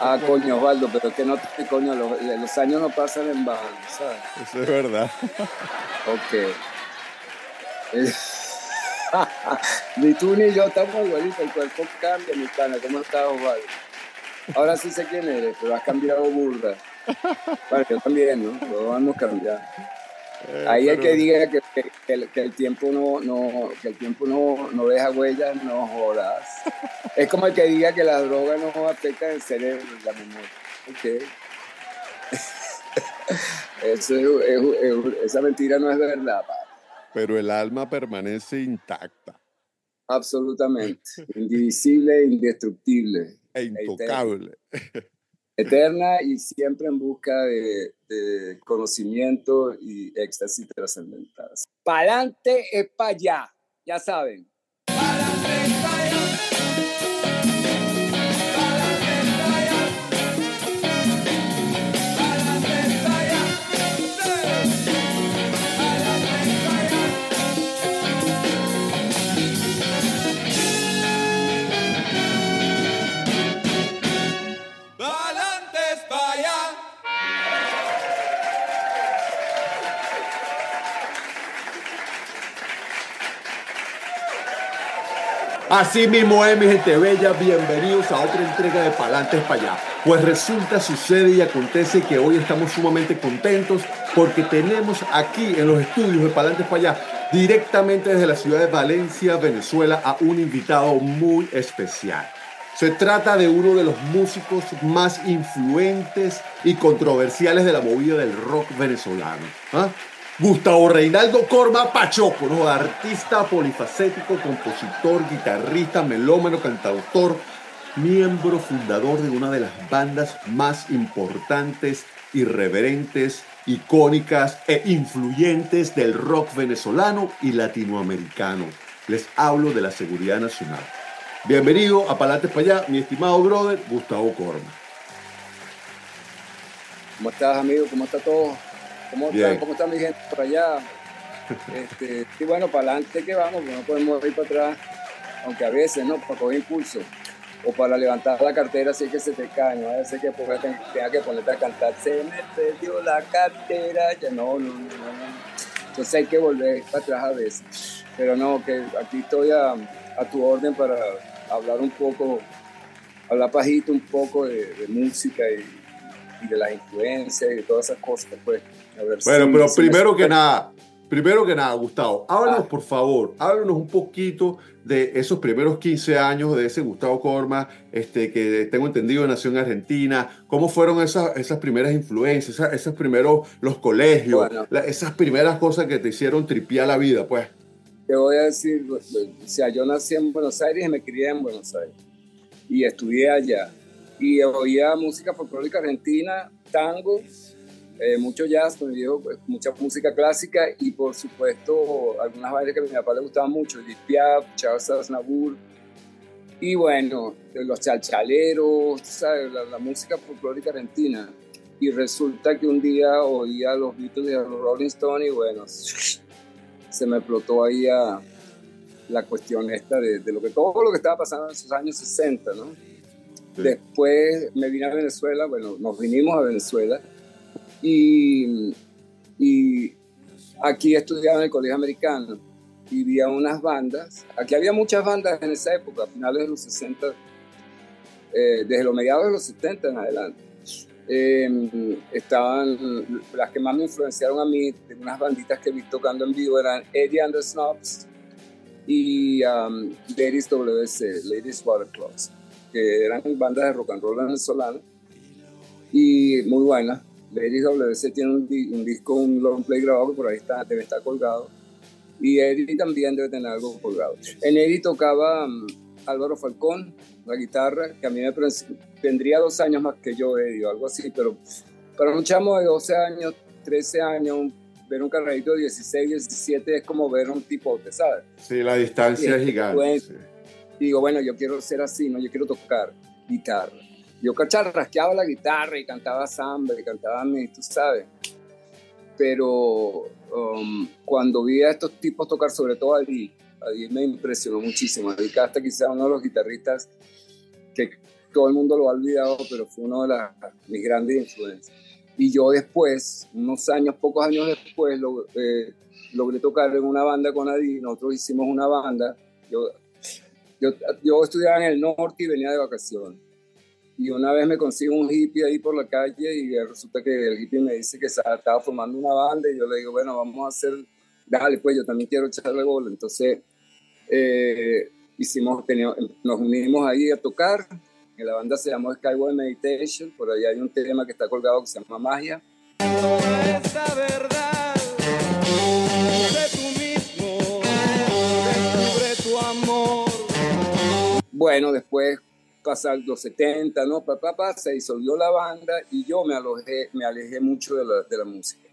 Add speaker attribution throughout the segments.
Speaker 1: ah, coño, Osvaldo, pero es que no te coño, los, los, años no pasan en vano, ¿sabes?
Speaker 2: Eso es verdad.
Speaker 1: ok. ni tú ni yo estamos igualitos, el cuerpo cambia, mi pana. ¿Cómo estás, Osvaldo? Ahora sí sé quién eres, pero has cambiado burda. Bueno, yo también, ¿no? Todos hemos cambiado. Eh, Ahí hay que diga que, que, el, tiempo no, no, que el tiempo no, no deja huellas, no jodas. Es como el que diga que la droga no afecta el cerebro, la memoria. Okay. Eso esa mentira no es verdad,
Speaker 2: Pero el alma permanece intacta.
Speaker 1: Absolutamente. Indivisible, indestructible.
Speaker 2: E intocable.
Speaker 1: Eterna, y siempre en busca de, conocimiento y éxtasis trascendental. Pa'lante es para allá, ya saben.
Speaker 3: Así mismo es, mi gente bella, bienvenidos a otra entrega de Palantes para allá. Pues resulta, sucede y acontece que hoy estamos sumamente contentos porque tenemos aquí en los estudios de Palantes para allá, directamente desde la ciudad de Valencia, Venezuela, a un invitado muy especial. Se trata de uno de los músicos más influentes y controversiales de la movida del rock venezolano. ¿ah? Gustavo Reinaldo Corma Pachoco, artista polifacético, compositor, guitarrista, melómano, cantautor, miembro fundador de una de las bandas más importantes, irreverentes, icónicas e influyentes del rock venezolano y latinoamericano. Les hablo de la seguridad nacional. Bienvenido a Palates para allá, mi estimado brother Gustavo Corma.
Speaker 1: ¿Cómo estás, amigo? ¿Cómo está todo? ¿Cómo están, ¿Cómo está mi gente por allá? Este, y bueno, para adelante que vamos, no podemos ir para atrás, aunque a veces, ¿no? Para coger impulso o para levantar la cartera si que se te cae, no a veces que tenga que ponerte a cantar, se me perdió la cartera, ya no, no, no, Entonces hay que volver para atrás a veces. Pero no, que aquí estoy a, a tu orden para hablar un poco, hablar pajito un poco de, de música y, y, de las influencias y de todas esas cosas, pues
Speaker 3: bueno, pero primero que nada, primero que nada, Gustavo, háblanos ah. por favor, háblanos un poquito de esos primeros 15 años de ese Gustavo Corma, este, que tengo entendido nació en Argentina, cómo fueron esas, esas primeras influencias, esos primeros, los colegios, esas primeras cosas que te hicieron tripiar la vida, pues.
Speaker 1: Te voy a decir, o sea, yo nací en Buenos Aires y me crié en Buenos Aires y estudié allá y oía música folclórica argentina, tango eh, mucho jazz, como digo, pues, mucha música clásica y por supuesto algunas bailes que a mi papá le gustaban mucho, Edith Piaf, Charles Aznavour y bueno, los chalchaleros, ¿sabes? La, música folclórica argentina. Y resulta que un día oía los Beatles y los Rolling Stones y bueno, se me explotó ahí a la cuestión esta de, de, lo que todo lo que estaba pasando en esos años 60, ¿no? Después me vine a Venezuela, bueno, nos vinimos a Venezuela y, aquí estudiaba en el colegio americano y había unas bandas. Aquí había muchas bandas en esa época, a finales de los 60, eh, desde los mediados de los 70 en adelante. Em, estaban las que más me influenciaron a mí, de unas banditas que vi tocando en vivo, eran Eddie and the Snobs y um, Ladies WC, Ladies Water Clubs, que eran bandas de rock and roll venezolano y muy buenas. Lady WC tiene un, disco, un long play grabado que por ahí está, debe estar colgado. Y Eddie también debe tener algo colgado. En Eddie tocaba um, Álvaro Falcón, la guitarra, que a mí me tendría dos años más que yo, Eddie, o algo así, pero para un chamo de 12 años, 13 años, ver un carrerito de 16, 17 es como ver un tipo, ¿sabes?
Speaker 3: Sí, la distancia es gigante.
Speaker 1: Y digo, bueno, yo quiero ser así, ¿no? Yo quiero tocar guitarra yo cacharrasqueaba la guitarra y cantaba samba y cantaba mí, tú sabes. Pero um, cuando vi a estos tipos tocar, sobre todo a Lee, Ahí me impresionó muchísimo. Eddie Casta quizá uno de los guitarristas que todo el mundo lo ha olvidado, pero fue uno de las, mis grandes influencias. Y yo después, unos años, pocos años después, lo, eh, logré tocar en una banda con Adi, nosotros hicimos una banda. Yo, yo, yo, estudiaba en el norte y venía de vacaciones. Y una vez me consigo un hippie ahí por la calle y resulta que el hippie me dice que estaba formando una banda y yo le digo, bueno, vamos a hacer, dale, pues yo también quiero echarle gol. Entonces, eh, hicimos, teníamos, nos unimos ahí a tocar. En la banda se llamó Skyway Meditation, por ahí hay un tema que está colgado que se llama Magia. Esa verdad de tú mismo, tu amor. Bueno, después pasar los 70, ¿no? Papá, pa, se disolvió la banda y yo me alejé, me alejé mucho de la, de la música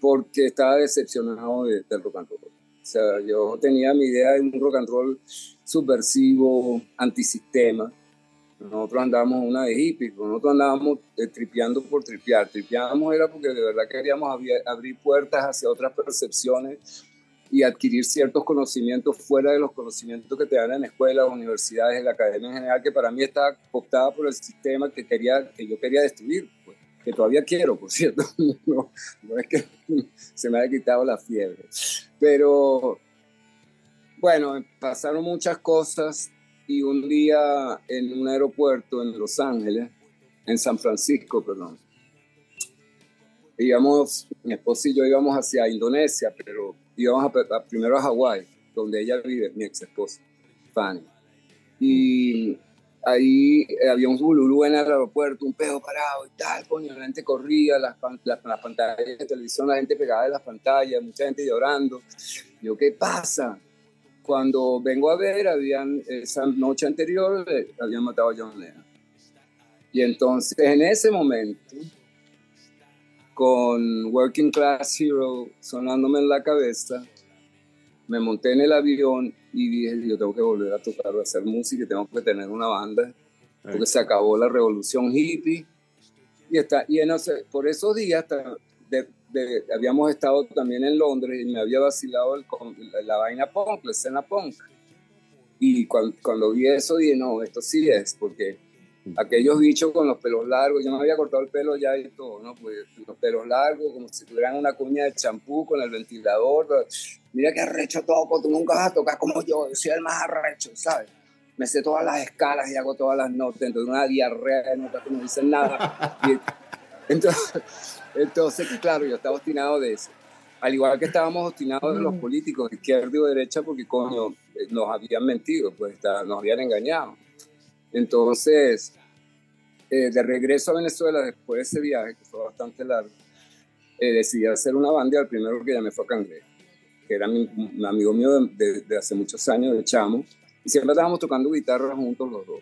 Speaker 1: porque estaba decepcionado de, del rock and roll. O sea, yo tenía mi idea de un rock and roll subversivo, antisistema. Nosotros andábamos una de hippie, nosotros andábamos eh, tripeando por tripear. Tripeábamos era porque de verdad queríamos abrir puertas hacia otras percepciones y adquirir ciertos conocimientos fuera de los conocimientos que te dan en escuelas, universidades, en la academia en general, que para mí estaba optada por el sistema que, quería, que yo quería destruir, pues, que todavía quiero, por cierto. No, no, es que se me haya quitado la fiebre. Pero bueno, pasaron muchas cosas y un día en un aeropuerto en Los Ángeles, en San Francisco, perdón, íbamos, mi esposo y yo íbamos hacia Indonesia, pero íbamos a, primero a Hawái, donde ella vive, mi ex esposa, Fanny. Y ahí eh, había un bululú en el aeropuerto, un pedo parado y tal, coño, la gente corría, las, las, las, pantallas de televisión, la gente pegada de las pantallas, mucha gente llorando. Yo, ¿qué pasa? Cuando vengo a ver, habían, esa noche anterior, eh, habían matado a John Lennon. Y entonces, en ese momento, con Working Class Hero sonándome en la cabeza, me monté en el avión y dije, yo tengo que volver a tocar, a hacer música tengo que tener una banda, porque se acabó la revolución hippie. Y, está, y en, por esos días habíamos estado también en Londres y me había vacilado el, la, la, vaina punk, la escena punk. Y cuando vi eso dije, no, esto sí es, porque aquellos bichos con los pelos largos, yo me había cortado el pelo ya y todo, ¿no? Pues los pelos largos, como si tuvieran una cuña de champú con el ventilador. Mira qué arrecho toco, tú nunca vas a tocar como yo, yo soy el más arrecho, ¿sabes? Me sé todas las escalas y hago todas las notas, entonces una diarrea de notas que no dicen nada. entonces, entonces, claro, yo estaba obstinado de eso. Al igual que estábamos obstinados de los políticos, izquierda y derecha, porque coño, eh, nos habían mentido, pues nos habían engañado. Entonces, eh, de regreso a Venezuela, después de ese viaje, que fue bastante largo, eh, decidí hacer una banda. El primero que llamé fue Cangrejo, que era un amigo mío de, hace muchos años, de Chamo. Y siempre estábamos tocando guitarra juntos los dos.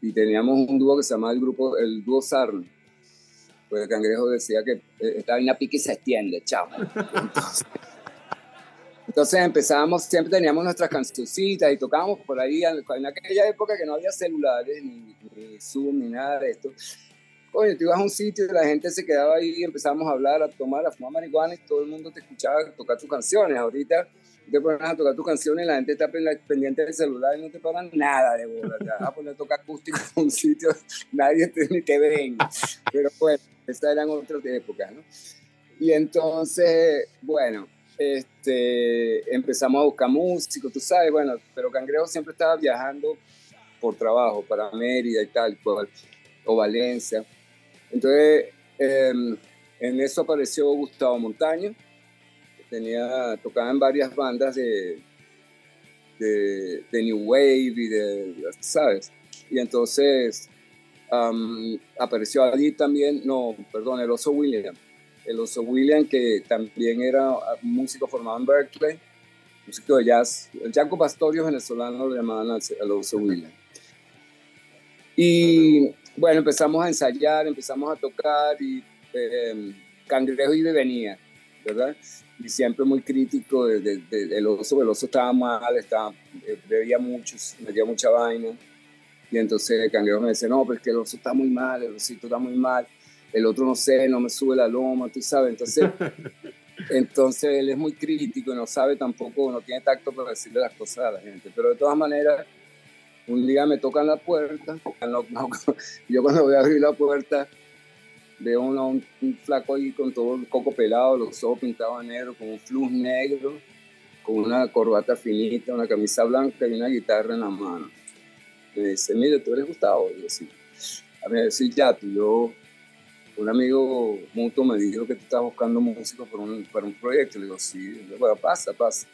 Speaker 1: Y teníamos un dúo que se llamaba el grupo, el dúo Sarn. Pues Cangrejo decía que eh, estaba en una pique se extiende, Chamo. entonces empezábamos, siempre teníamos nuestras cancioncitas y tocábamos por ahí en, aquella época que no había celulares, ni, Zoom, ni nada de esto. Oye, tú ibas a un sitio y la gente se quedaba ahí y empezamos a hablar, a tomar, a fumar marihuana y todo el mundo te escuchaba tocar tus canciones. Ahorita te pones a tocar tus canciones y la gente está pendiente del celular y no te paran nada de bola. Te vas a poner a tocar acústico en un sitio, nadie te, ni te ven. Pero bueno, estas eran otras épocas, ¿no? Y entonces, bueno, este, empezamos a buscar músicos, tú sabes, bueno, pero Cangrejo siempre estaba viajando por trabajo para Mérida y tal, o Valencia. Entonces, em, en eso apareció Gustavo Montaño, que tenía, tocaba en varias bandas de, New Wave y de, ¿sabes? Y entonces apareció allí también, no, perdón, el Oso William el Oso William, que también era músico formado en Berkeley, músico de jazz. El Jaco Pastorio venezolano lo llamaban al, Oso William. Y bueno, empezamos a ensayar, empezamos a tocar y eh, Cangrejo y venía, ¿verdad? Y siempre muy crítico del de, oso, el oso estaba mal, estaba, eh, bebía mucho, metía mucha vaina. Y entonces Cangrejo me dice, no, pero es que el oso está muy mal, el osito está muy mal el otro no sé, no me sube la loma, tú sabes. Entonces, Entonces él es muy crítico y no sabe tampoco, no tiene tacto para decirle las cosas a la gente. Pero de todas maneras, un día me tocan la puerta. yo cuando voy a abrir la puerta, veo un, flaco ahí con todo el coco pelado, los ojos pintados de negro, con un flux negro, con una corbata finita, una camisa blanca y una guitarra en la mano. Me dice, mire, tú eres Gustavo. Y yo, sí. A mí me dice, ya, tú, yo un amigo mutuo me dijo que tú estabas buscando músicos para un, para un proyecto. Le digo, sí, bueno, pasa, pasa.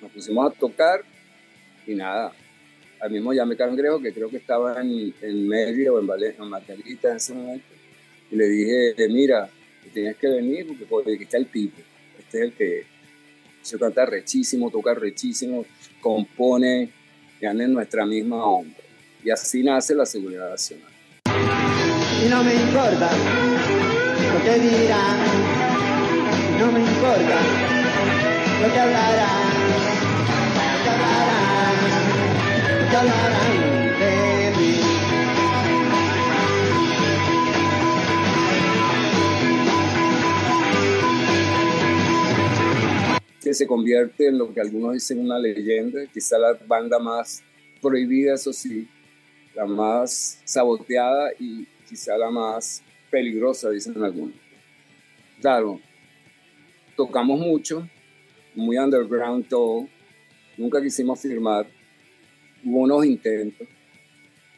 Speaker 1: Nos pusimos a tocar y nada. Al mismo llame Cangrejo, que creo que estaba en, en Mérida o en, Valencia, en Margarita en ese momento. Y le dije, mira, tienes que venir porque aquí está el tipo. Este es el que se canta rechísimo, toca rechísimo, compone, y anda en nuestra misma onda. Y así nace la seguridad nacional.
Speaker 4: Y no me importa no me importa lo que hablarán, lo que hablarán, lo que hablarán de mí.
Speaker 1: Que se convierte en lo que algunos dicen una leyenda, quizá la banda más prohibida, eso sí, la más saboteada y quizá la más peligrosa, dicen algunos. Claro, tocamos mucho, muy underground todo, nunca quisimos firmar, hubo unos intentos.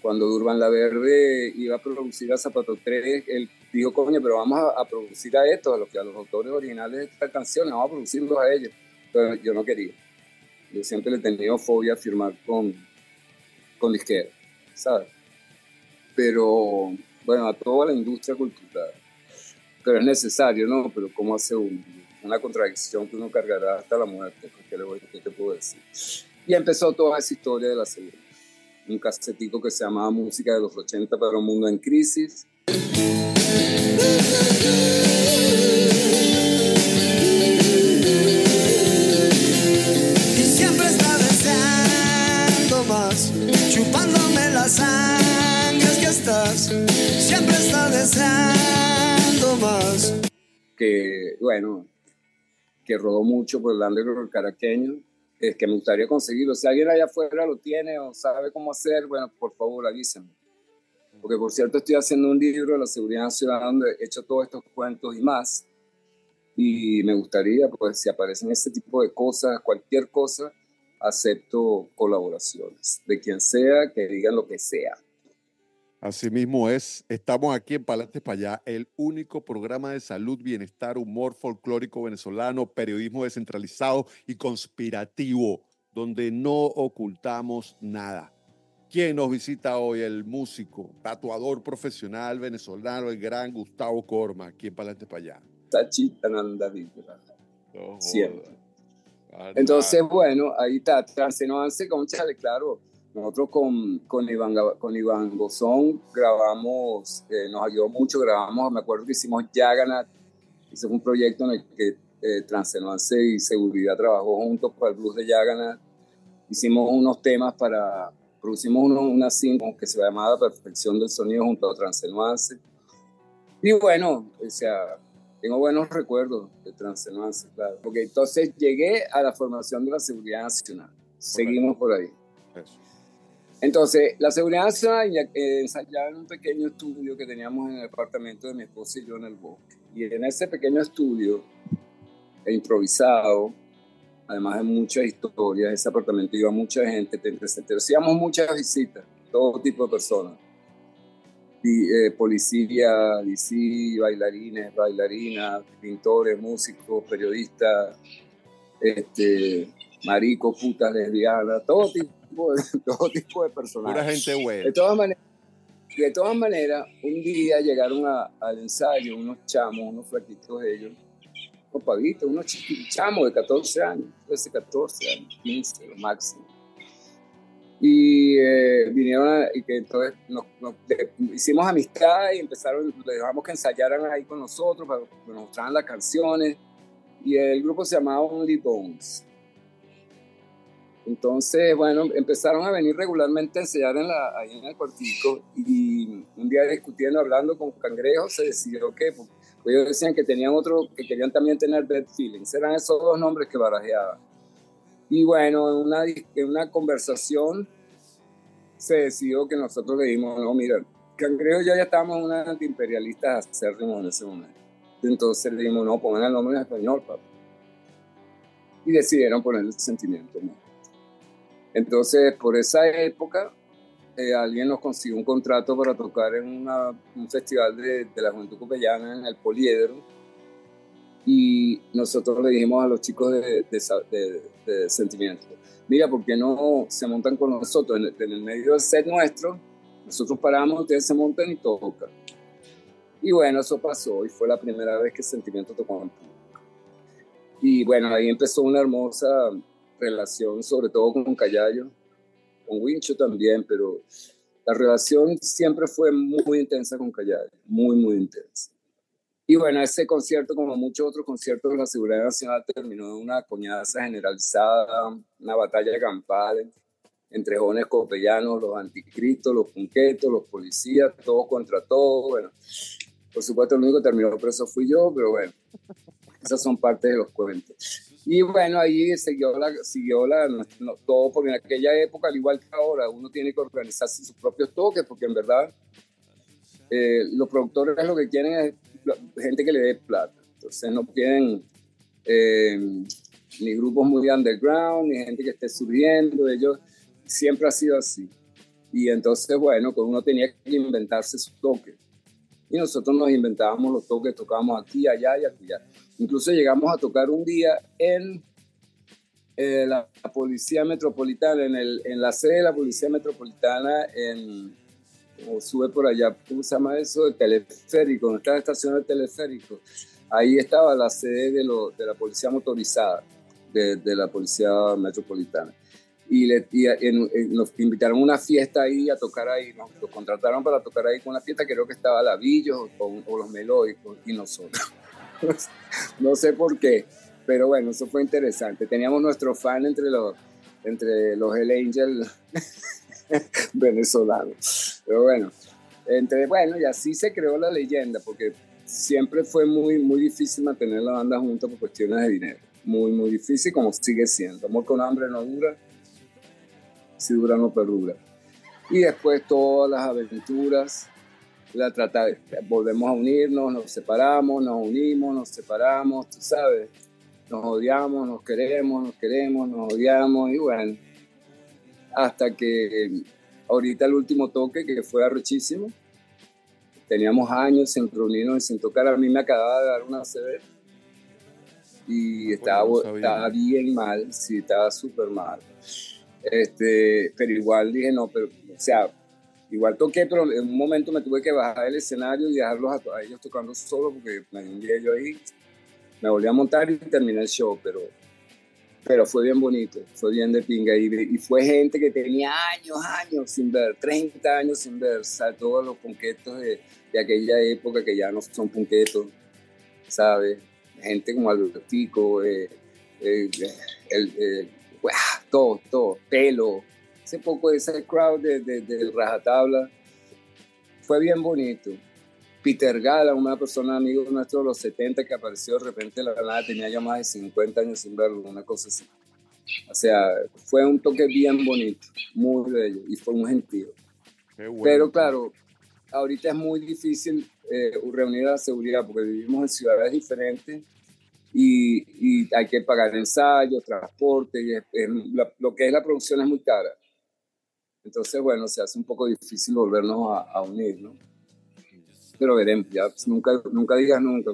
Speaker 1: Cuando Durban La Verde iba a producir a Zapato 3, él dijo, coño, pero vamos a, producir a estos, a los, a los autores originales de esta canción, vamos a producirlos a ellos. Pero yo no quería. Yo siempre le he tenido fobia a firmar con, con disquera, ¿sabes? Pero bueno, a toda la industria cultural. Pero es necesario, ¿no? Pero ¿cómo hace una contradicción que uno cargará hasta la muerte? ¿Qué, le voy, qué te puedo decir? Y empezó toda esa historia de la segunda. Un casetico que se llamaba Música de los 80 para un mundo en crisis.
Speaker 5: Chupándome que estás siempre está deseando
Speaker 1: Que, bueno, que rodó mucho por el underground caraqueño, es que me gustaría conseguirlo. Si alguien allá afuera lo tiene o sabe cómo hacer, bueno, por favor avísenme. Porque por cierto estoy haciendo un libro de la seguridad nacional donde he hecho todos estos cuentos y más. Y me gustaría, pues si aparecen este tipo de cosas, cualquier cosa, acepto colaboraciones, de quien sea, que digan lo que sea.
Speaker 3: Así mismo es. Estamos aquí en Palantes para allá, el único programa de salud, bienestar, humor folclórico venezolano, periodismo descentralizado y conspirativo, donde no ocultamos nada. ¿Quién nos visita hoy? El músico, tatuador profesional venezolano, el gran Gustavo Corma, aquí en Palantes para allá.
Speaker 1: Tachita Nanda Siempre. Entonces, bueno, ahí está. Transenoance, conchale, claro nosotros con, con, Iván, con Iván Gozón grabamos, eh, nos ayudó mucho, grabamos, me acuerdo que hicimos Yaganat, fue un proyecto en el que eh, y Seguridad trabajó juntos para el blues de Yaganat. Hicimos unos temas para, producimos uno, una cinco que se llamaba Perfección del Sonido junto a Transenuance. Y bueno, o sea, tengo buenos recuerdos de Transenuance, claro. Porque entonces llegué a la formación de la Seguridad Nacional. Seguimos por ahí. Eso. Entonces, la seguridad nacional eh, ensayaba en un pequeño estudio que teníamos en el apartamento de mi esposa y yo en el bosque. Y en ese pequeño estudio, e improvisado, además de muchas historias, ese apartamento iba mucha gente, hacíamos muchas visitas, todo tipo de personas. Y, eh, policía, DC, bailarines, bailarinas, pintores, músicos, periodistas, este, maricos, putas, lesbianas, todo tipo de, todo tipo de personajes.
Speaker 3: Pura gente buena.
Speaker 1: De todas maneras, de todas maneras, un día llegaron al ensayo unos chamos, unos flaquitos de ellos, unos pavitos, unos chamos de 14 años, 13, 14 años, 15 lo máximo. Y eh, vinieron y que entonces nos, hicimos amistad y empezaron, les dejamos que ensayaran ahí con nosotros para que nos mostraran las canciones. Y el grupo se llamaba Only Bones. Entonces, bueno, empezaron a venir regularmente a enseñar en la, ahí en el cuartico y un día discutiendo, hablando con Cangrejo, se decidió que, pues, Ellos decían que tenían otro, que querían también tener Bad Feelings. Eran esos dos nombres que barajeaban. Y bueno, en una, en una conversación se decidió que nosotros le dimos, no, mira, Cangrejo ya, ya estábamos una antiimperialista acérrimos en ese momento. Entonces le dijimos, no, pongan el nombre en español, papá. Y decidieron poner el sentimiento. ¿no? Entonces, por esa época, eh, alguien nos consiguió un contrato para tocar en una, un festival de, de la Juventud Copellana en el Poliedro. Y nosotros le dijimos a los chicos de, de, de Sentimiento, mira, ¿por qué no se montan con nosotros en el, en el medio del set nuestro? Nosotros paramos, ustedes se montan y tocan. Y bueno, eso pasó y fue la primera vez que Sentimiento tocó en público. Y bueno, ahí empezó una hermosa relación, sobre todo con Callayo, con Wincho también, pero la relación siempre fue muy intensa con Callayo, muy, muy intensa. Y bueno, ese concierto, como muchos otros conciertos de la Seguridad Nacional, terminó en una coñaza generalizada, una batalla campal entre jóvenes copellanos, los anticristos, los punquetos, los policías, todos contra todos. Bueno, por supuesto, el único que terminó preso fui yo, pero bueno, esas son partes de los cuentos. Y bueno, ahí siguió, la, siguió la, no, todo, porque en aquella época, al igual que ahora, uno tiene que organizarse sus propios toques, porque en verdad eh, los productores lo que quieren es gente que le dé plata. Entonces no quieren eh, ni grupos muy underground, ni gente que esté subiendo. Ellos siempre ha sido así. Y entonces, bueno, uno tenía que inventarse sus toques. Y nosotros nos inventábamos los toques, tocábamos aquí, allá y allá. Incluso llegamos a tocar un día en eh, la, Policía Metropolitana, en, el, en la sede de la Policía Metropolitana, en, o sube por allá, ¿cómo se llama eso? El teleférico, donde está la estación del teleférico. Ahí estaba la sede de, lo, de la Policía Motorizada, de, de la Policía Metropolitana y, le, nos invitaron a una fiesta ahí a tocar ahí, nos, contrataron para tocar ahí con una fiesta, creo que estaba Lavillos o, o los Melódicos y nosotros. no sé por qué, pero bueno, eso fue interesante. Teníamos nuestro fan entre los, entre los El Angel venezolanos. Pero bueno, entre, bueno, y así se creó la leyenda, porque siempre fue muy, muy difícil mantener la banda junta por cuestiones de dinero. Muy, muy difícil, como sigue siendo. Amor con hambre no dura si dura no perdura. Y después todas las aventuras, la trata, volvemos a unirnos, nos separamos, nos unimos, nos separamos, tú sabes, nos odiamos, nos queremos, nos queremos, nos odiamos y bueno, hasta que ahorita el último toque que fue arrechísimo, teníamos años sin reunirnos y sin tocar, a mí me acababa de dar una CD y estaba, estaba bien mal, sí, estaba súper mal. Este, pero igual dije, no, pero, o sea, igual toqué, pero en un momento me tuve que bajar del escenario y dejarlos a, ellos tocando solo porque me hundí yo ahí. Me volví a montar y terminé el show, pero, pero fue bien bonito, fue bien de pinga. Y, fue gente que tenía años, años sin ver, 30 años sin ver, o todos los punquetos de, de aquella época que ya no son punquetos, ¿sabes? Gente como Albertico, eh, eh, todo, todo, pelo, ese poco de ese crowd del de, de rajatabla, fue bien bonito. Peter Gala, una persona amigo nuestro de los 70 que apareció de repente la nada, tenía ya más de 50 años sin verlo, una cosa así. O sea, fue un toque bien bonito, muy bello y fue un gentío. Bueno. Pero claro, ahorita es muy difícil eh, reunir a la seguridad porque vivimos en ciudades diferentes y, y hay que pagar ensayos, transporte, y es, es, la, lo que es la producción es muy cara. Entonces, bueno, se hace un poco difícil volvernos a, a unir, ¿no? Pero veremos, ya nunca, nunca digas nunca.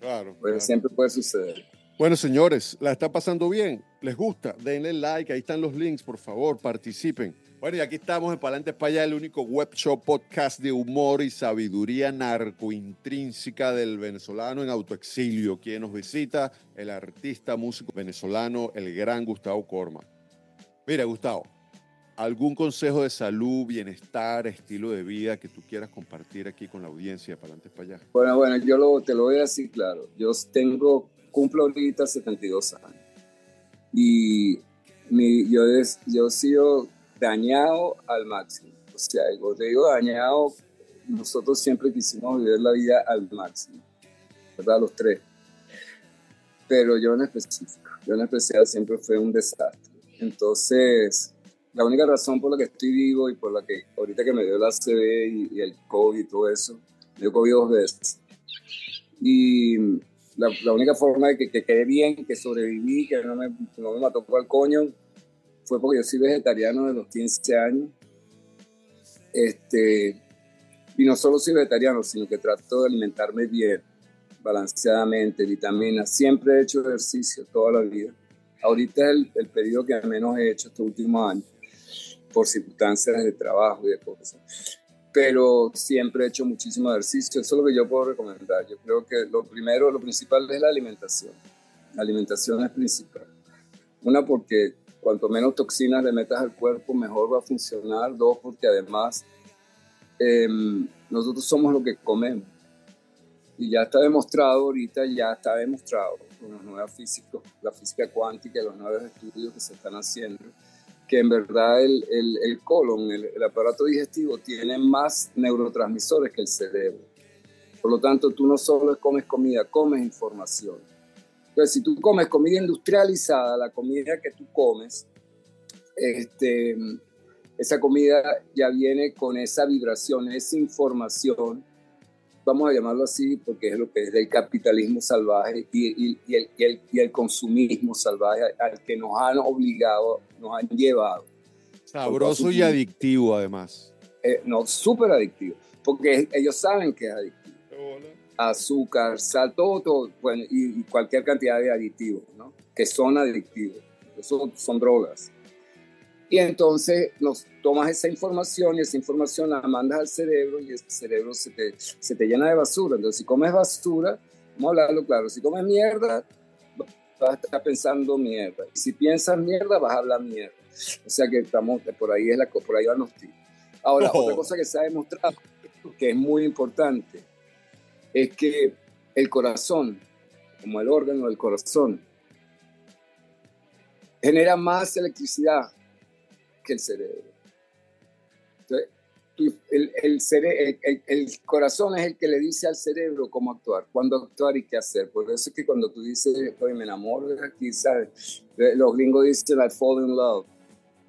Speaker 3: Claro.
Speaker 1: Pues
Speaker 3: claro.
Speaker 1: siempre puede suceder.
Speaker 3: Bueno, señores, ¿la está pasando bien? ¿Les gusta? Denle like, ahí están los links, por favor, participen. Bueno, y aquí estamos en Palante España, el único web show podcast de humor y sabiduría narcointrínseca del venezolano en autoexilio. Quien nos visita, el artista músico venezolano, el gran Gustavo Corma. Mira, Gustavo, ¿algún consejo de salud, bienestar, estilo de vida que tú quieras compartir aquí con la audiencia de Palante España?
Speaker 1: Bueno, bueno, yo lo, te lo voy a decir claro. Yo tengo, cumplo ahorita 72 años. Y mi, yo, yo he sido dañado al máximo. O sea, cuando te digo dañado, nosotros siempre quisimos vivir la vida al máximo. ¿verdad? Los tres. Pero yo en específico, yo en especial siempre fue un desastre. Entonces, la única razón por la que estoy vivo y por la que ahorita que me dio la CB y, y el COVID y todo eso, me dio COVID dos veces. Y la, la única forma de que, que quedé bien, que sobreviví, que no me, no me mató por el coño, fue porque yo soy vegetariano de los 15 años. Este, y no solo soy vegetariano, sino que trato de alimentarme bien, balanceadamente, vitaminas. Siempre he hecho ejercicio toda la vida. Ahorita es el, el periodo que menos he hecho estos últimos años, por circunstancias de trabajo y de cosas. Pero siempre he hecho muchísimo ejercicio. Eso es lo que yo puedo recomendar. Yo creo que lo primero, lo principal es la alimentación. La alimentación es principal. Una, porque cuanto menos toxinas le metas al cuerpo, mejor va a funcionar. Dos, porque además eh, nosotros somos lo que comemos. Y ya está demostrado, ahorita ya está demostrado con los nuevos físicos, la física cuántica y los nuevos estudios que se están haciendo, que en verdad el, el, colon, el, el aparato digestivo, tiene más neurotransmisores que el cerebro. Por lo tanto, tú no solo comes comida, comes información. Entonces, si tú comes comida industrializada, la comida que tú comes, este, esa comida ya viene con esa vibración, esa información, vamos a llamarlo así, porque es lo que es el capitalismo salvaje y, y, y, el, y, el, y el, consumismo salvaje al que nos han obligado, nos han llevado.
Speaker 3: Sabroso y adictivo además.
Speaker 1: Eh, no, súper adictivo, porque ellos saben que es adictivo. Azúcar, sal, todo, todo bueno, y, cualquier cantidad de aditivos, ¿no? Que son adictivos. Eso son drogas. Y entonces nos tomas esa información y esa información la mandas al cerebro y ese cerebro se te, se te llena de basura. Entonces, si comes basura, vamos a hablarlo claro, si comes mierda, vas a estar pensando mierda. Y si piensas mierda, vas a hablar mierda. O sea que estamos, por ahí, es la, por ahí van los tiros. Ahora, oh. otra cosa que se ha demostrado, que es muy importante, es que el corazón, como el órgano del corazón, genera más electricidad el cerebro. El, el, el, corazón es el que le dice al cerebro cómo actuar, cuándo actuar y qué hacer. Por eso es que cuando tú dices, Oye, me enamoro de aquí, ¿sabes? Los gringos dicen, I fall in love.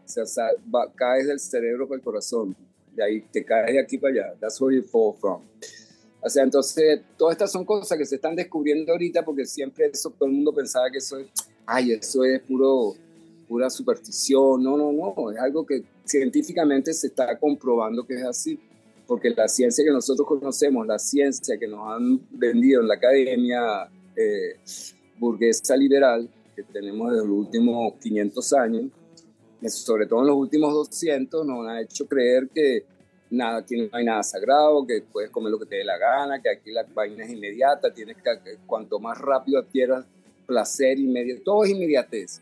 Speaker 1: O sea, caes del cerebro para el corazón. De ahí te caes de aquí para allá. That's where you fall from. O sea, entonces, todas estas son cosas que se están descubriendo ahorita porque siempre eso, todo el mundo pensaba que eso es, ay, eso es puro pura superstición, no, no, no, es algo que científicamente se está comprobando que es así, porque la ciencia que nosotros conocemos, la ciencia que nos han vendido en la academia eh, burguesa liberal, que tenemos desde los últimos 500 años, sobre todo en los últimos 200, nos ha hecho creer que nada, aquí no hay nada sagrado, que puedes comer lo que te dé la gana, que aquí la vaina es inmediata, tienes que, cuanto más rápido adquieras placer inmediato, todo es inmediatez.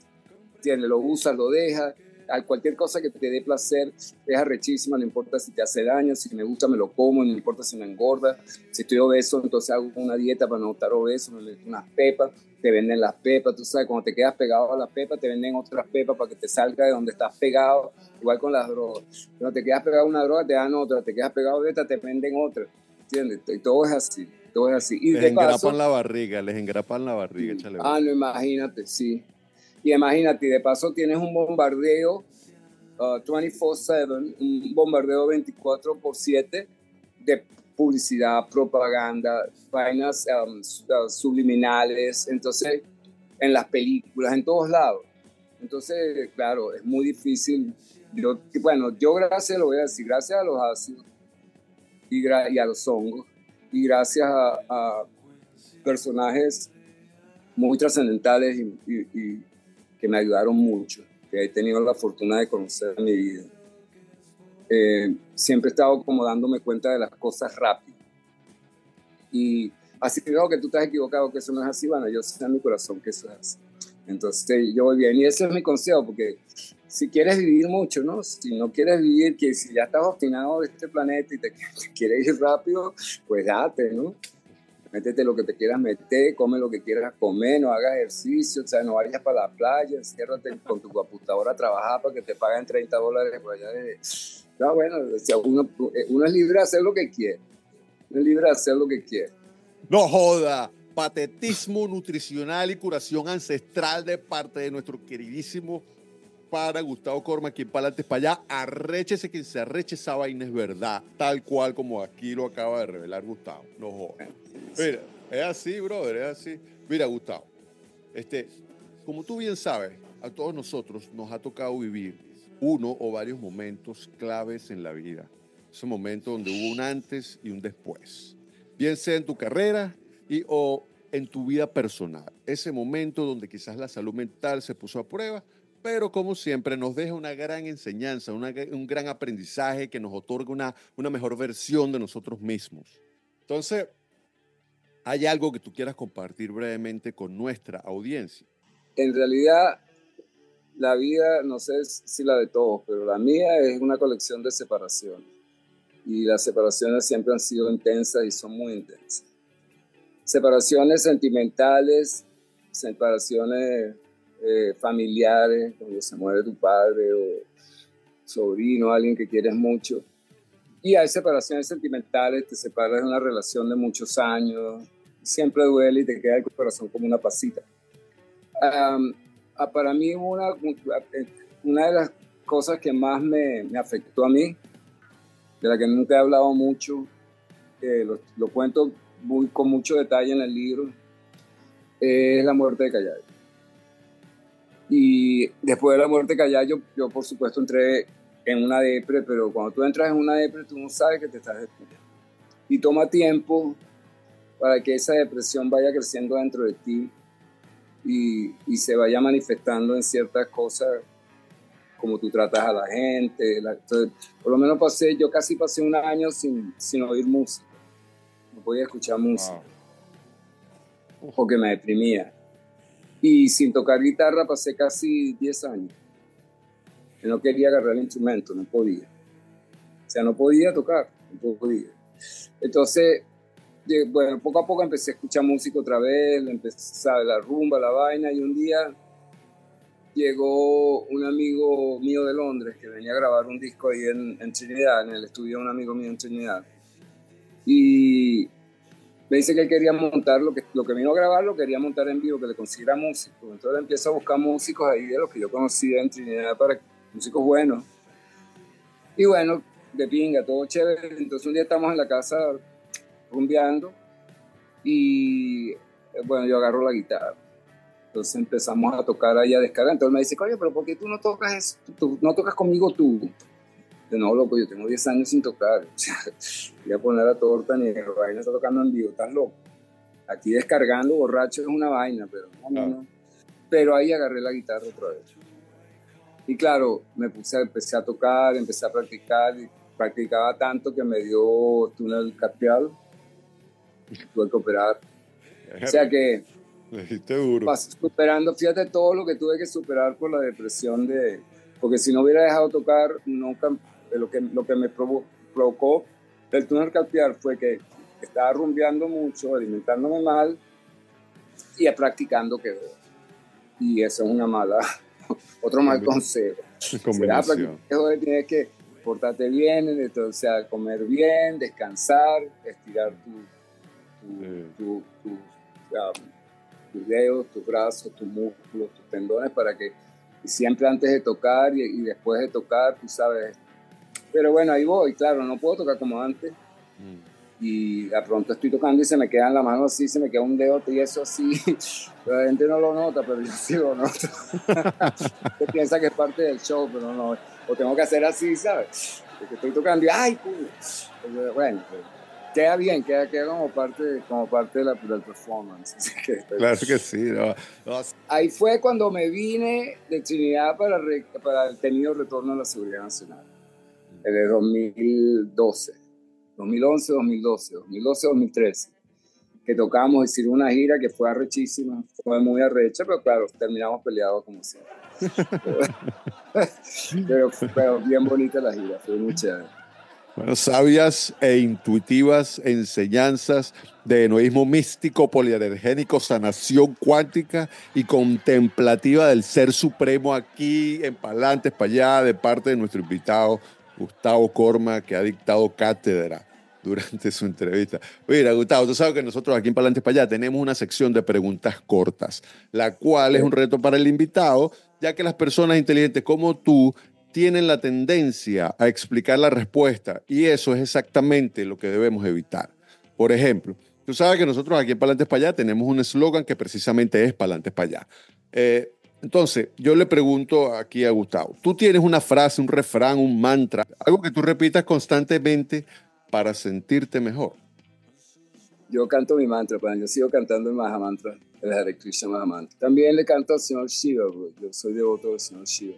Speaker 1: ¿Entiendes? Lo usas, lo dejas, a cualquier cosa que te dé placer es arrechísima, no importa si te hace daño, si me gusta me lo como, no importa si me engorda, si estoy obeso, entonces hago una dieta para no estar obeso, unas pepas, te venden las pepas, tú sabes, cuando te quedas pegado a las pepas, te venden otras pepas para que te salga de donde estás pegado, igual con las drogas. Cuando te quedas pegado a una droga, te dan otra, te quedas pegado de esta, te venden otra, ¿entiendes? Y todo es así, todo es así. Y
Speaker 3: les engrapan paso, la barriga, les engrapan la barriga, échale.
Speaker 1: Ah, no, imagínate, sí. Y imagínate, de paso tienes un bombardeo uh, 24/7, un bombardeo 24 por 7 de publicidad, propaganda, vainas um, subliminales, entonces en las películas, en todos lados. Entonces, claro, es muy difícil. Yo, bueno, yo gracias, lo voy a decir, gracias a los ácidos y, y a los hongos y gracias a, a personajes muy trascendentales y, y, y que me ayudaron mucho, que he tenido la fortuna de conocer en mi vida. Eh, siempre he estado como dándome cuenta de las cosas rápido. Y así que creo que tú estás equivocado, que eso no es así, bueno, yo sé en mi corazón que eso es así. Entonces yo voy bien y ese es mi consejo, porque si quieres vivir mucho, ¿no? Si no quieres vivir, que si ya estás obstinado de este planeta y te, te quieres ir rápido, pues date, ¿no? Métete lo que te quieras meter, come lo que quieras comer, no hagas ejercicio, o sea, no vayas para la playa, enciérrate con tu computadora a trabajar para que te paguen 30 dólares por allá. De... No, bueno, uno, uno, es libre de hacer lo que quiere, uno es libre de hacer lo que quiere.
Speaker 3: No joda, patetismo nutricional y curación ancestral de parte de nuestro queridísimo para Gustavo Corma, quien para adelante para allá, arréchese quien se arreche, esa vaina es verdad, tal cual como aquí lo acaba de revelar Gustavo. No jodas. Mira, es así, brother, es así. Mira, Gustavo, este, como tú bien sabes, a todos nosotros nos ha tocado vivir uno o varios momentos claves en la vida. Ese momento donde hubo un antes y un después. Bien sea en tu carrera y o en tu vida personal. Ese momento donde quizás la salud mental se puso a prueba, pero como siempre nos deja una gran enseñanza, una- un gran aprendizaje que nos otorga una, una mejor versión de nosotros mismos. Entonces, ¿hay algo que tú quieras compartir brevemente con nuestra audiencia?
Speaker 1: En realidad, la vida, no sé si la de todos, pero la mía es una colección de separaciones. Y las separaciones siempre han sido intensas y son muy intensas. Separaciones sentimentales, separaciones eh, familiares, cuando se muere tu padre o sobrino, alguien que quieres mucho. Y hay separaciones sentimentales, te separas de una relación de muchos años, siempre duele y te queda el corazón como una pasita. Ah, para mí una, una de las cosas que más me, afectó a mí, de la que nunca he hablado mucho, eh, lo, cuento muy, con mucho detalle en el libro, es la muerte de Callayo. Y después de la muerte de Callayo, yo por supuesto entré en una depre, pero cuando tú entras en una depre, tú no sabes que te estás destruyendo. Y toma tiempo para que esa depresión vaya creciendo dentro de ti y, y se vaya manifestando en ciertas cosas, como tú tratas a la gente. La, entonces, por lo menos pasé, yo casi pasé un año sin, sin oír música. No podía escuchar música. Porque me deprimía. Y sin tocar guitarra pasé casi 10 años. Yo no quería agarrar el instrumento, no podía. O sea, no podía tocar, no podía. Entonces, bueno, poco a poco empecé a escuchar música otra vez, empecé ¿sabes? la rumba, la vaina, y un día llegó un amigo mío de Londres que venía a grabar un disco ahí en, en Trinidad, en el estudio de un amigo mío en Trinidad. Y me dice que él quería montar lo que, lo que vino a grabar, lo quería montar en vivo, que le consiguiera músicos. Entonces empiezo a buscar músicos ahí de los que yo conocía en Trinidad, para músicos buenos. Y bueno, de pinga, todo chévere. Entonces un día estamos en la casa rumbeando y eh, bueno, yo agarro la guitarra. Entonces empezamos a tocar ahí a descargar. Entonces me dice, coño, pero ¿por qué tú no tocas eso? Tú- tú no tocas conmigo tú? No, loco, yo tengo 10 años sin tocar. O sea, voy a poner la torta ni el vaina está tocando en vivo, estás loco. Aquí descargando borracho es una vaina, pero no, no, no. Pero ahí agarré la guitarra otra vez. Y claro, me puse, empecé a tocar, empecé a practicar, y practicaba tanto que me dio túnel carpial. Tuve que operar. O sea que
Speaker 3: Le duro.
Speaker 1: superando, fíjate todo lo que tuve que superar por la depresión de, porque si no hubiera dejado tocar, nunca, lo que, lo que me provo- provocó el túnel carpial fue que estaba rumbeando mucho, alimentándome mal y practicando quedó. Y eso es una mala, otro mal consejo. Practicar, tienes que portarte bien, entonces, o sea, comer bien, descansar, estirar tu, tu,
Speaker 3: Sí.
Speaker 1: tu- tu, um, tus dedos, tus brazos, tus músculos, tus tendones, para que siempre antes de tocar y, y después de tocar, tú sabes. Pero bueno, ahí voy, claro, no puedo tocar como antes.
Speaker 3: Mm.
Speaker 1: Y de pronto estoy tocando y se me queda en la mano así, se me queda un dedo y eso así. Pero la gente no lo nota, pero yo sí lo noto. Se piensa que es parte del show, pero no. Lo tengo que hacer así, ¿sabes? Porque estoy tocando y ¡ay! Pero Bueno, pues, queda bien, queda, queda como parte, como parte de la, del performance. Así que estoy-
Speaker 3: Claro que sí. no. No,
Speaker 1: Ahí fue cuando me vine de Trinidad para, re- para el tenido retorno a la seguridad nacional. En el 2012, 2011, 2012, 2012, 2013. Que tocamos, hicimos una gira que fue arrechísima, fue muy arrecha, pero claro, terminamos peleados como siempre. pero, pero bien bonita la gira, fue muy chévere.
Speaker 3: Bueno, sabias e intuitivas enseñanzas de enoísmo místico, polialergénico, sanación cuántica y contemplativa del Ser Supremo aquí en Palantes, para allá, de parte de nuestro invitado Gustavo Corma, que ha dictado cátedra durante su entrevista. Mira, Gustavo, tú sabes que nosotros aquí en Palante para allá tenemos una sección de preguntas cortas, la cual es un reto para el invitado, ya que las personas inteligentes como tú tienen la tendencia a explicar la respuesta y eso es exactamente lo que debemos evitar. Por ejemplo, tú sabes que nosotros aquí en Palantes para allá tenemos un eslogan que precisamente es Palantes para allá. Eh, entonces, yo le pregunto aquí a Gustavo, tú tienes una frase, un refrán, un mantra, algo que tú repitas constantemente para sentirte mejor.
Speaker 1: Yo canto mi mantra, pues yo sigo cantando el Mahamantra, el Hare Krishna Mahamantra. También le canto al señor Shiva, pues, yo soy devoto del señor Shiva,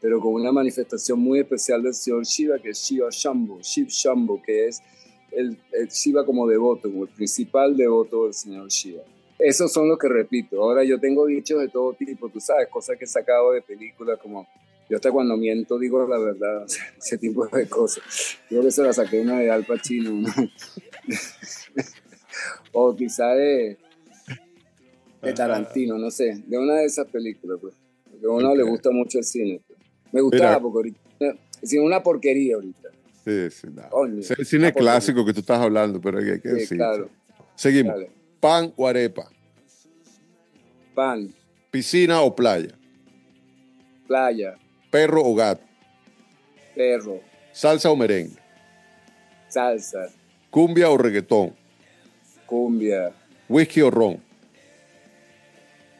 Speaker 1: pero con una manifestación muy especial del señor Shiva, que es Shiva Shambhu, Shiv Shambhu, que es el Shiva como devoto, como el principal devoto del señor Shiva. Esos son los que repito. Ahora yo tengo dichos de todo tipo, tú sabes, cosas que he sacado de películas como yo hasta cuando miento digo la verdad, ese tipo de cosas. Yo que se la saqué una de Al Pacino. o quizá de, de Tarantino, no sé, de una de esas películas, pues. Porque a uno le gusta mucho el cine. pues. Me gustaba
Speaker 3: Mira.
Speaker 1: porque ahorita, es una porquería ahorita.
Speaker 3: Sí, sí, nada.
Speaker 1: Coño,
Speaker 3: Es el cine
Speaker 1: porquería.
Speaker 3: clásico que tú estás hablando, pero hay que
Speaker 1: Sí,
Speaker 3: decir.
Speaker 1: claro.
Speaker 3: Seguimos.
Speaker 1: Dale.
Speaker 3: Pan o arepa,
Speaker 1: Pan,
Speaker 3: piscina o playa,
Speaker 1: playa,
Speaker 3: perro o gato,
Speaker 1: perro,
Speaker 3: salsa o merengue,
Speaker 1: salsa,
Speaker 3: cumbia o reggaetón,
Speaker 1: cumbia,
Speaker 3: whisky o ron.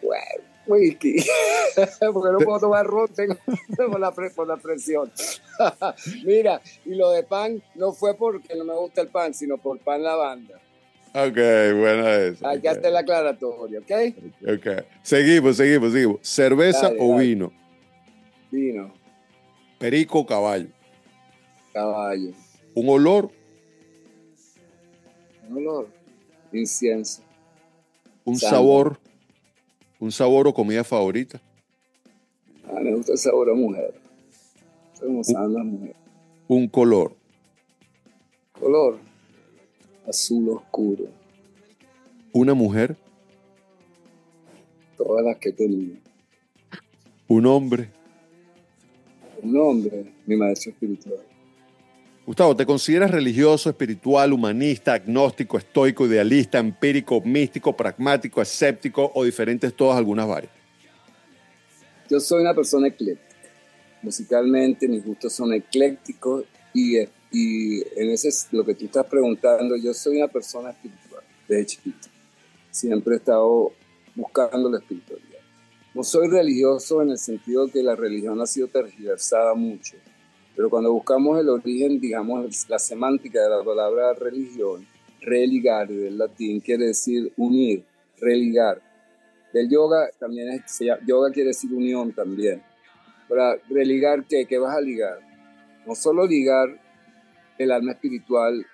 Speaker 1: Bueno, whisky. Porque no puedo tomar ron, tengo por la, por la presión. Mira, y lo de pan no fue porque no me gusta el pan, sino por pan lavanda.
Speaker 3: Ok, buena esa.
Speaker 1: Hay que
Speaker 3: ok,
Speaker 1: hacer la aclaratoria, ¿ok?
Speaker 3: ok. Seguimos, seguimos, seguimos. Cerveza
Speaker 1: Dale,
Speaker 3: o
Speaker 1: dale.
Speaker 3: vino,
Speaker 1: Vino,
Speaker 3: perico o caballo,
Speaker 1: caballo,
Speaker 3: un olor,
Speaker 1: un olor, incienso,
Speaker 3: un sabor, un sabor o comida favorita,
Speaker 1: Ah, me gusta el sabor a mujer. Soy saben las mujeres.
Speaker 3: un color,
Speaker 1: Color, azul oscuro,
Speaker 3: una mujer,
Speaker 1: todas las que he tenido.
Speaker 3: un hombre.
Speaker 1: Un hombre, mi maestro espiritual.
Speaker 3: Gustavo, ¿te consideras religioso, espiritual, humanista, agnóstico, estoico, idealista, empírico, místico, pragmático, escéptico o diferentes todas algunas varias?
Speaker 1: Yo soy una persona ecléctica. Musicalmente mis gustos son eclécticos y, y en ese es lo que tú estás preguntando, yo soy una persona espiritual desde chiquito. Siempre he estado buscando la espiritualidad. No soy religioso en el sentido que la religión ha sido tergiversada mucho, pero cuando buscamos el origen, digamos, la semántica de la palabra religión, religar del latín quiere decir unir, religar. Del yoga también es, yoga quiere decir unión también. Para religar, ¿qué? ¿Qué vas a ligar? No solo ligar el alma espiritual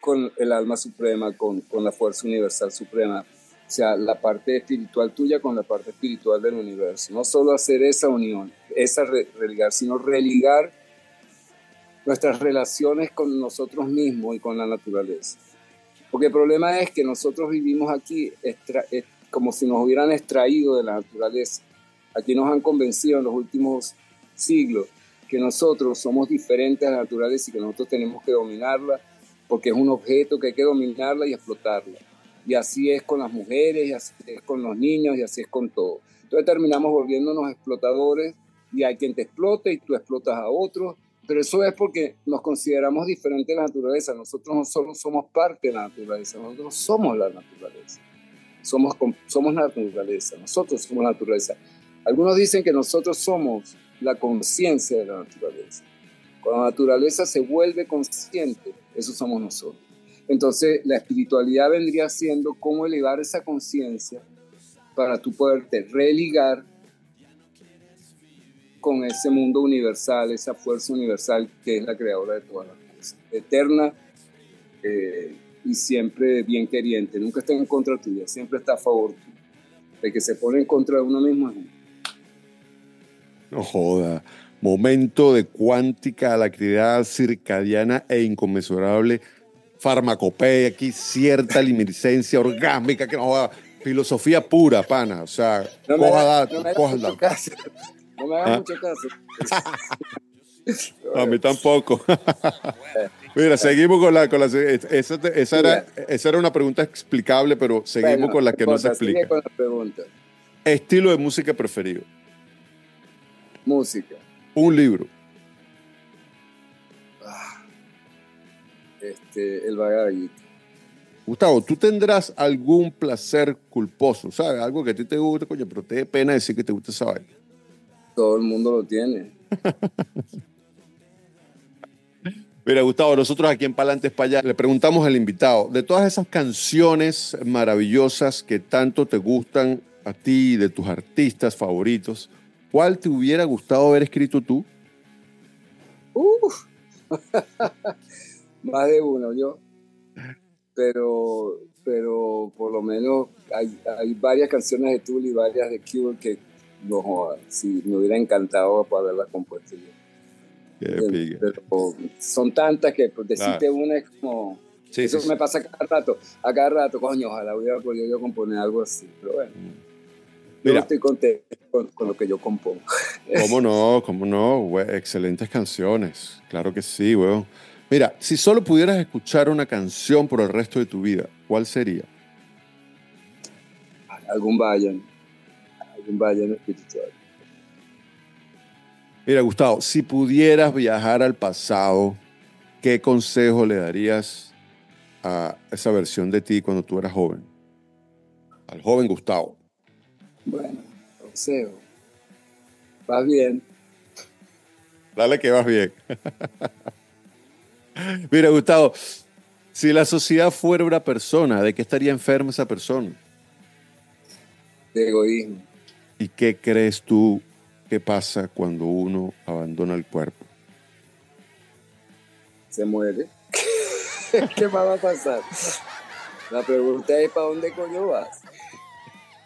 Speaker 1: con el alma suprema, con, con la fuerza universal suprema, o sea, la parte espiritual tuya con la parte espiritual del universo. No solo hacer esa unión, esa re- religar, sino religar nuestras relaciones con nosotros mismos y con la naturaleza. Porque el problema es que nosotros vivimos aquí como si nos hubieran extraído de la naturaleza. Aquí nos han convencido en los últimos siglos que nosotros somos diferentes a la naturaleza y que nosotros tenemos que dominarla porque es un objeto que hay que dominarla y explotarla. Y así es con las mujeres, y así es con los niños, y así es con todo. Entonces terminamos volviéndonos explotadores y hay quien te explote y tú explotas a otros, pero eso es porque nos consideramos diferentes de la naturaleza. Nosotros no solo somos parte de la naturaleza, nosotros somos la naturaleza. Somos, somos naturaleza, nosotros somos naturaleza. Algunos dicen que nosotros somos la conciencia de la naturaleza. Cuando la naturaleza se vuelve consciente, eso somos nosotros. Entonces, la espiritualidad vendría siendo cómo elevar esa conciencia para tú poderte religar con ese mundo universal, esa fuerza universal que es la creadora de todas las cosas, eterna eh, y siempre bien queriente, nunca está en contra tuya, siempre está a favor tuyo. El que se pone en contra de uno mismo es.
Speaker 3: No joda. Momento de cuántica, la actividad circadiana e inconmensurable farmacopea, aquí cierta licencia orgánica, que no joda. Filosofía pura, pana. O sea,
Speaker 1: No me
Speaker 3: coja datos,
Speaker 1: no
Speaker 3: coja datos.
Speaker 1: No me hagas
Speaker 3: ¿Ah?
Speaker 1: mucho caso.
Speaker 3: A mí tampoco. Mira, seguimos con la... Con la esa, esa, era, esa era una pregunta explicable, pero seguimos
Speaker 1: Bueno,
Speaker 3: con la que no se explica.
Speaker 1: con la pregunta.
Speaker 3: Estilo de música preferido.
Speaker 1: Música.
Speaker 3: Un libro.
Speaker 1: Este, el Vagabito.
Speaker 3: Gustavo, ¿tú tendrás algún placer culposo? ¿Sabes? Algo que a ti te guste, coño, pero te dé pena decir que te gusta esa vaina.
Speaker 1: Todo el mundo lo tiene.
Speaker 3: Mira, Gustavo, nosotros aquí en Palantes para allá le preguntamos al invitado, de todas esas canciones maravillosas que tanto te gustan a ti, de tus artistas favoritos, ¿cuál te hubiera gustado haber escrito tú?
Speaker 1: Uf. Más de uno, yo. Pero, pero por lo menos hay, hay varias canciones de Tool y varias de Cure que no jodan. Sí, me hubiera encantado para haberlas compuesto yo.
Speaker 3: Qué
Speaker 1: Pero,
Speaker 3: pique.
Speaker 1: pero son tantas que pues, decirte una es como.
Speaker 3: Sí,
Speaker 1: eso
Speaker 3: sí,
Speaker 1: me pasa cada rato. A cada rato, coño, ojalá hubiera podido yo componer algo así. Pero bueno, yo
Speaker 3: Mira.
Speaker 1: estoy contento con, con lo que yo compongo.
Speaker 3: ¿Cómo no? ¿Cómo no? güey? Excelentes canciones. Claro que sí, weón. Mira, si solo pudieras escuchar una canción por el resto de tu vida, ¿cuál sería?
Speaker 1: Algún vayan. Algún vayan espiritual.
Speaker 3: Mira, Gustavo, si pudieras viajar al pasado, ¿qué consejo le darías a esa versión de ti cuando tú eras joven? Al joven Gustavo.
Speaker 1: Bueno, consejo. Vas bien.
Speaker 3: Dale que vas bien. Mira, Gustavo, si la sociedad fuera una persona, ¿de qué estaría enferma esa persona?
Speaker 1: de egoísmo.
Speaker 3: ¿Y qué crees tú que pasa cuando uno abandona el cuerpo?
Speaker 1: Se muere. ¿Qué más va a pasar? La pregunta es: ¿para dónde coño vas?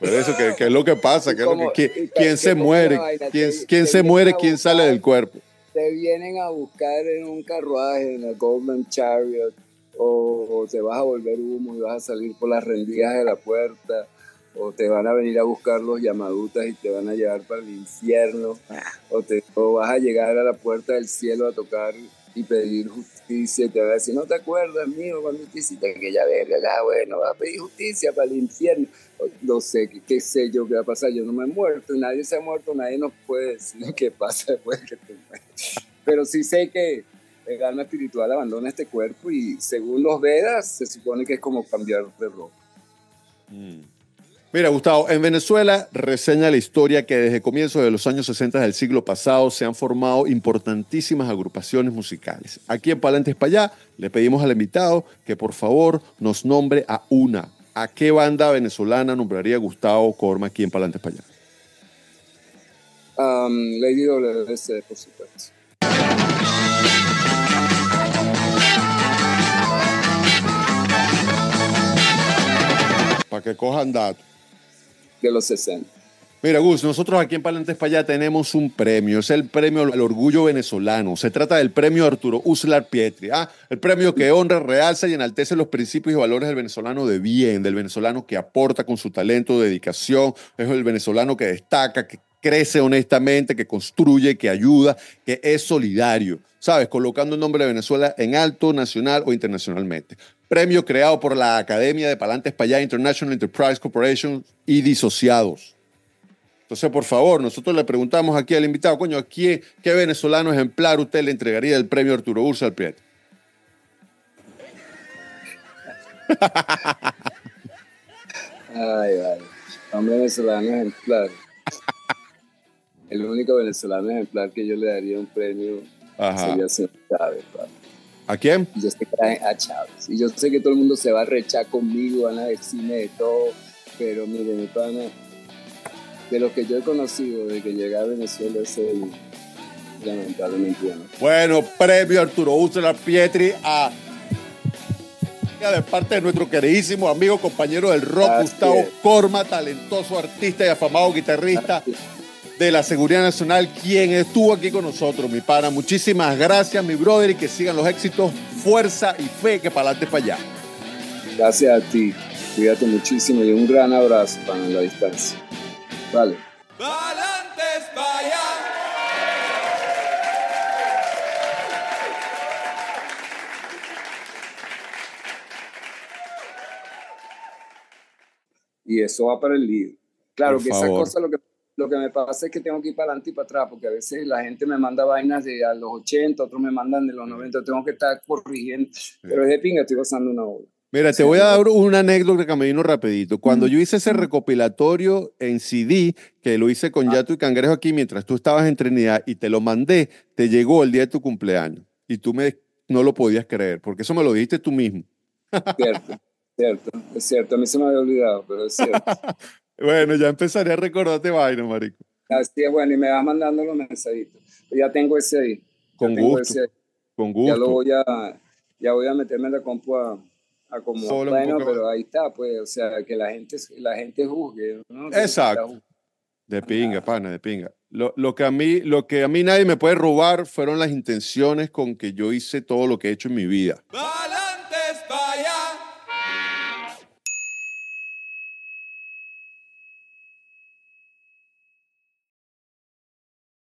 Speaker 3: Por eso, ¿qué, qué es lo que pasa? ¿Qué es lo
Speaker 1: ¿Cómo?
Speaker 3: que-
Speaker 1: ¿Y
Speaker 3: ¿Quién,
Speaker 1: qué-
Speaker 3: quién
Speaker 1: qué
Speaker 3: se muere? ¿Quién,
Speaker 1: Te-
Speaker 3: quién
Speaker 1: te
Speaker 3: se muere?
Speaker 1: a
Speaker 3: ¿Quién sale del cuerpo?
Speaker 1: Te vienen a buscar en un carruaje, en el Golden Chariot, o, o te vas a volver humo y vas a salir por las rendijas de la puerta, o te van a venir a buscar los llamadutas y te van a llevar para el infierno, o, te, o vas a llegar a la puerta del cielo a tocar y pedir justicia te van a decir, no te acuerdas, mío, cuando te hiciste aquella verga, ah, bueno, vas a pedir justicia para el infierno. No sé, qué, sé yo qué va a pasar, yo no me he muerto, nadie se ha muerto, nadie nos puede decir qué pasa después de que te mueres. Pero sí sé que el alma espiritual abandona este cuerpo y según los Vedas se supone que es como cambiar de ropa.
Speaker 3: Mira, Gustavo, en Venezuela reseña la historia que desde comienzos de los años 60 del siglo pasado se han formado importantísimas agrupaciones musicales. Aquí en Palentes para allá le pedimos al invitado que por favor nos nombre a una. ¿A qué banda venezolana nombraría Gustavo Corma aquí en Palentes para allá?
Speaker 1: Um, Lady WC, por supuesto.
Speaker 3: Para que cojan datos.
Speaker 1: De los 60.
Speaker 3: Mira, Gus, nosotros aquí en Palentes para allá tenemos un premio, es el premio al orgullo venezolano. Se trata del premio Arturo Uslar Pietri, ¿ah? el premio que honra, realza y enaltece los principios y valores del venezolano de bien, del venezolano que aporta con su talento, dedicación, es el venezolano que destaca, que crece honestamente, que construye, que ayuda, que es solidario, ¿sabes? Colocando el nombre de Venezuela en alto, nacional o internacionalmente. Premio creado por la Academia de Palantes Payá International Enterprise Corporation y disociados. Entonces, por favor, nosotros le preguntamos aquí al invitado, coño, ¿a quién, qué venezolano ejemplar usted le entregaría el premio Arturo Ursa al Prieto?
Speaker 1: Ay, vale. Un venezolano ejemplar. El único venezolano ejemplar que yo le daría un premio
Speaker 3: Ajá.
Speaker 1: sería Chávez, papi.
Speaker 3: ¿A quién?
Speaker 1: Yo sé que a Chávez. Y yo sé que todo el mundo se va a rechar conmigo, van a decirme de todo. Pero mire, mi pana, de los que yo he conocido desde que llegué a Venezuela, es el lamentablemente no.
Speaker 3: Bueno, premio Arturo Ursa Pietri a de parte de nuestro queridísimo amigo, compañero del rock,
Speaker 1: Así
Speaker 3: Gustavo
Speaker 1: es.
Speaker 3: Corma, talentoso artista y afamado guitarrista de la Seguridad Nacional, quien estuvo aquí con nosotros, mi pana. Muchísimas gracias, mi brother, y que sigan los éxitos, fuerza y fe, que para adelante para allá.
Speaker 1: Gracias a ti, cuídate muchísimo y un gran abrazo para la distancia. Vale.
Speaker 5: Para allá!
Speaker 1: Y eso va para el líder. Claro que
Speaker 3: favor.
Speaker 1: esa cosa lo que lo que me pasa es que tengo que ir para adelante y para atrás, porque a veces la gente me manda vainas de a los 80, otros me mandan de los 90, tengo que estar corrigiendo. Pero es de pinga, estoy gozando una obra.
Speaker 3: Mira, te voy a dar una anécdota que me vino rapidito. Cuando yo hice ese recopilatorio en CD, que lo hice con Yato y Cangrejo aquí mientras tú estabas en Trinidad y te lo mandé, te llegó el día de tu cumpleaños y tú me, no lo podías creer, porque eso me lo dijiste tú mismo.
Speaker 1: Cierto, cierto, es cierto. A mí se me había olvidado, pero es cierto.
Speaker 3: Bueno, ya empezaré a recordarte vaina, marico.
Speaker 1: Así es, bueno, y me vas mandando los mensajitos. Ya tengo ese ahí.
Speaker 3: Con
Speaker 1: tengo
Speaker 3: gusto,
Speaker 1: ese ahí.
Speaker 3: con
Speaker 1: Ya lo
Speaker 3: gusto.
Speaker 1: voy a, ya voy a meterme en la compu a, a como
Speaker 3: Solo
Speaker 1: pero ahí está, pues, o sea, que la gente, la gente juzgue.
Speaker 3: Exacto. De pinga, pana, de pinga. Lo, lo que a mí, lo que a mí nadie me puede robar fueron las intenciones con que yo hice todo lo que he hecho en mi vida.
Speaker 5: Vale.